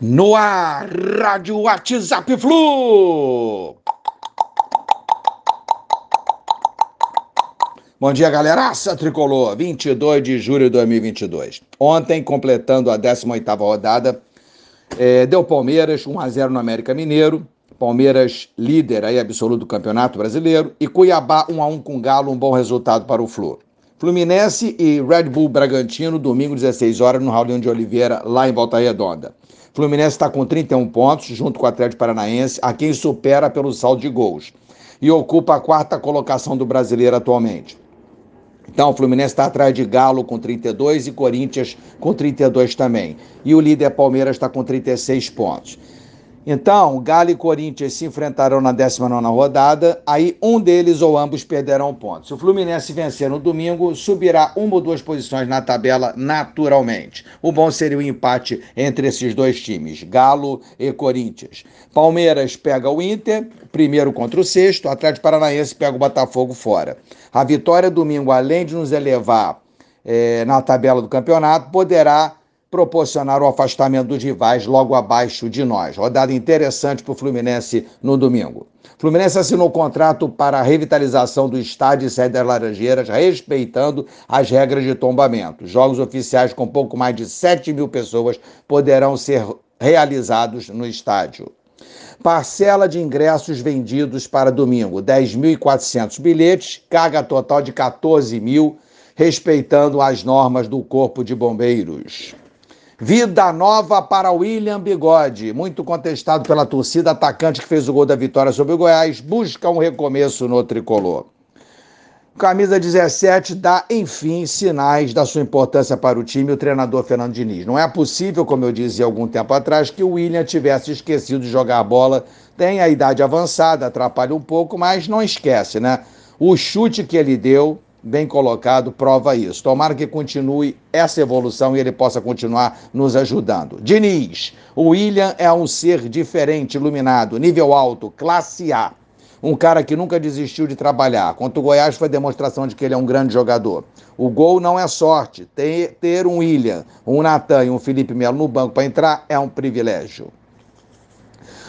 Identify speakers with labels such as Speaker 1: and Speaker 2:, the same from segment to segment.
Speaker 1: No ar, Rádio WhatsApp Flu. Bom dia, galeraça tricolor. 22 de julho de 2022. Ontem, completando a 18ª rodada, é, deu Palmeiras 1x0 no América Mineiro. Palmeiras líder aí absoluto do Campeonato Brasileiro. E Cuiabá 1x1 com Galo, um bom resultado para o Flu. Fluminense e Red Bull Bragantino, domingo 16 horas no Raulinho de Oliveira, lá em Volta Redonda. Fluminense está com 31 pontos, junto com o Atlético Paranaense, a quem supera pelo saldo de gols. E ocupa a quarta colocação do brasileiro atualmente. Então, o Fluminense está atrás de Galo com 32 e Corinthians com 32 também. E o líder Palmeiras está com 36 pontos. Então, Galo e Corinthians se enfrentarão na 19 rodada, aí um deles ou ambos perderão pontos. Se o Fluminense vencer no domingo, subirá uma ou duas posições na tabela naturalmente. O bom seria o empate entre esses dois times, Galo e Corinthians. Palmeiras pega o Inter, primeiro contra o sexto, Atlético Paranaense pega o Botafogo fora. A vitória domingo, além de nos elevar é, na tabela do campeonato, poderá proporcionar o afastamento dos rivais logo abaixo de nós. Rodada interessante para o Fluminense no domingo. Fluminense assinou contrato para a revitalização do estádio e sede das Laranjeiras, respeitando as regras de tombamento. Jogos oficiais com pouco mais de 7 mil pessoas poderão ser realizados no estádio. Parcela de ingressos vendidos para domingo: 10.400 bilhetes, carga total de 14 mil, respeitando as normas do Corpo de Bombeiros. Vida nova para William Bigode, muito contestado pela torcida, atacante que fez o gol da vitória sobre o Goiás, busca um recomeço no tricolor. Camisa 17 dá, enfim, sinais da sua importância para o time, o treinador Fernando Diniz. Não é possível, como eu dizia algum tempo atrás, que o William tivesse esquecido de jogar a bola. Tem a idade avançada, atrapalha um pouco, mas não esquece, né? O chute que ele deu bem colocado, prova isso. Tomara que continue essa evolução e ele possa continuar nos ajudando. Diniz, o William é um ser diferente, iluminado, nível alto, classe A. Um cara que nunca desistiu de trabalhar. Contra o Goiás foi demonstração de que ele é um grande jogador. O gol não é sorte. Ter, ter um William, um Natan e um Felipe Melo no banco para entrar é um privilégio.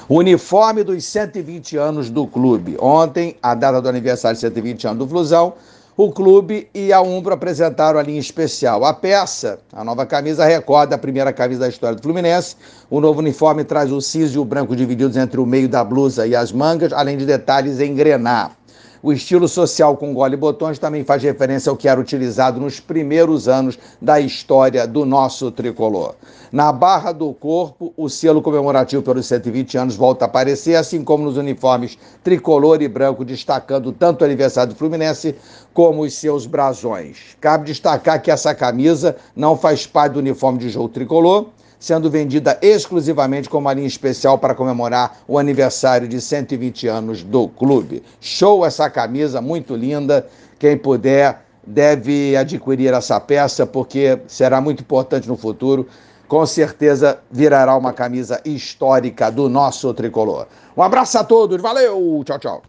Speaker 1: Uniforme dos 120 anos do clube. Ontem, a data do aniversário de 120 anos do Flusão, o clube e a Umbro apresentaram a linha especial. A peça, a nova camisa, recorda a primeira camisa da história do Fluminense. O novo uniforme traz o cinza e o branco divididos entre o meio da blusa e as mangas, além de detalhes em grená. O estilo social com gole e botões também faz referência ao que era utilizado nos primeiros anos da história do nosso tricolor. Na barra do corpo, o selo comemorativo pelos 120 anos volta a aparecer, assim como nos uniformes tricolor e branco, destacando tanto o aniversário do Fluminense como os seus brasões. Cabe destacar que essa camisa não faz parte do uniforme de jogo tricolor, sendo vendida exclusivamente como uma linha especial para comemorar o aniversário de 120 anos do clube. Show essa camisa, muito linda. Quem puder deve adquirir essa peça, porque será muito importante no futuro. Com certeza virará uma camisa histórica do nosso tricolor. Um abraço a todos, valeu, tchau, tchau.